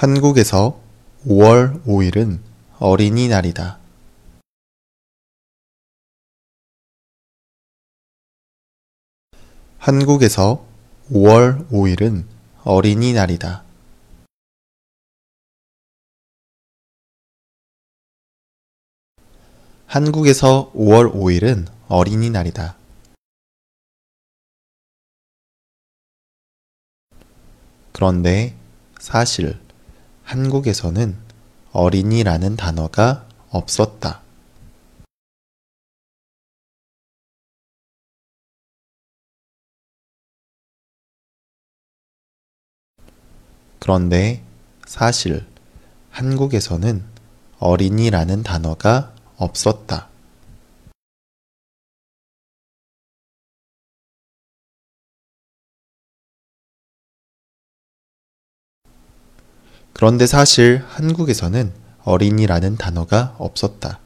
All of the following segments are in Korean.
한국에서 5월 5일은 어린이날이다. 한국에서 5월 5일은 어린이날이다. 한국에서 5월 5일은 어린이날이다. 그런데 사실 한국에서는 어린이라는 단어가 없었다. 그런데 사실 한국에서는 어린이라는 단어가 없었다. 그런데 사실 한국에서는 어린이라는 단어가 없었다.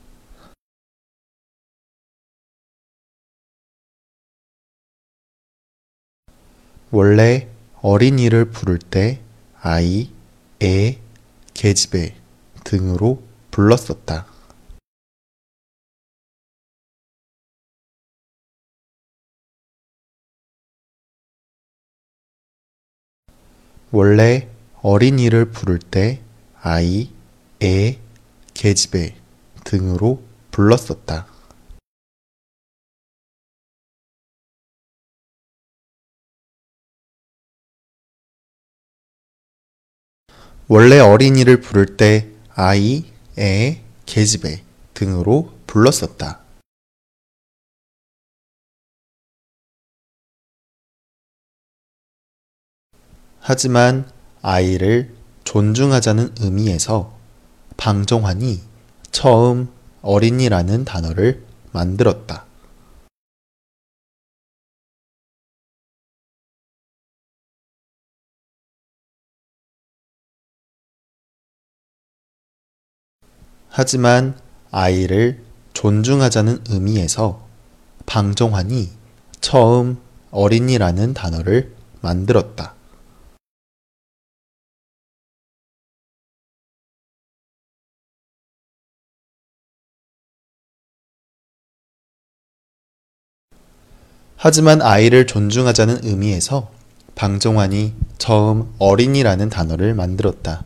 원래 어린이를 부를 때 아이, 애, 계집애 등으로 불렀었다. 원래 어린이를 부를 때 아이, 애, 계집애 등으로 불렀었다. 원래 어린이를 부를 때 아이, 애, 계집애 등으로 불렀었다. 하지만 아이를 존중하자는 의미에서 방정환이 처음 어린이라는 단어를 만들었다. 하지만 아이를 존중하자는 의미에서 방정환이 처음 어린이라는 단어를 만들었다. 하지만 아이를 존중하자는 의미에서 방정환이 처음 어린이라는 단어를 만들었다.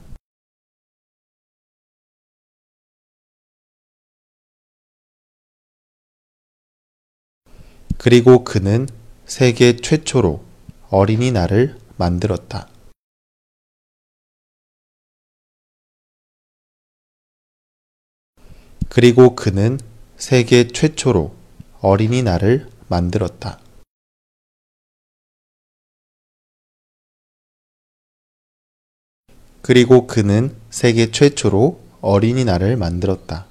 그리고 그는 세계 최초로 어린이날을 만들었다. 그리고 그는 세계 최초로 어린이날을 만들었다. 그리고 그는 세계 최초로 어린이날을 만들었다.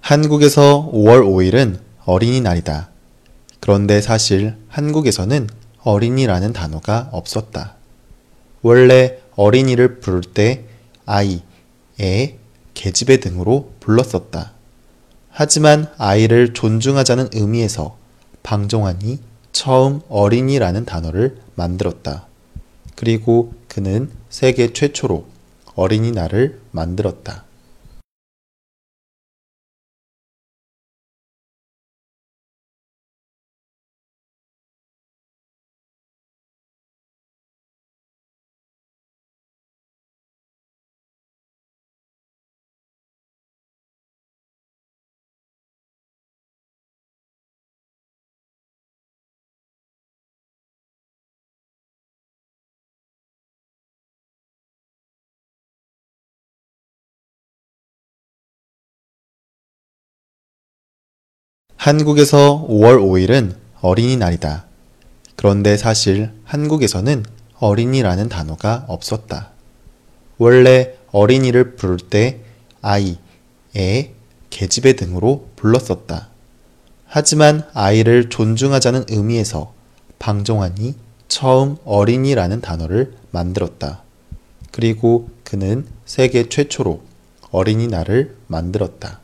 한국에서 5월 5일은 어린이날이다. 그런데 사실 한국에서는 어린이라는 단어가 없었다. 원래 어린이를 부를 때 아이, 애, 계집애 등으로 불렀었다. 하지만 아이를 존중하자는 의미에서 방정환이 처음 어린이라는 단어를 만들었다. 그리고 그는 세계 최초로 어린이날을 만들었다. 한국에서 5월 5일은 어린이날이다. 그런데 사실 한국에서는 어린이라는 단어가 없었다. 원래 어린이를 부를 때 아이, 애, 계집애 등으로 불렀었다. 하지만 아이를 존중하자는 의미에서 방정환이 처음 어린이라는 단어를 만들었다. 그리고 그는 세계 최초로 어린이날을 만들었다.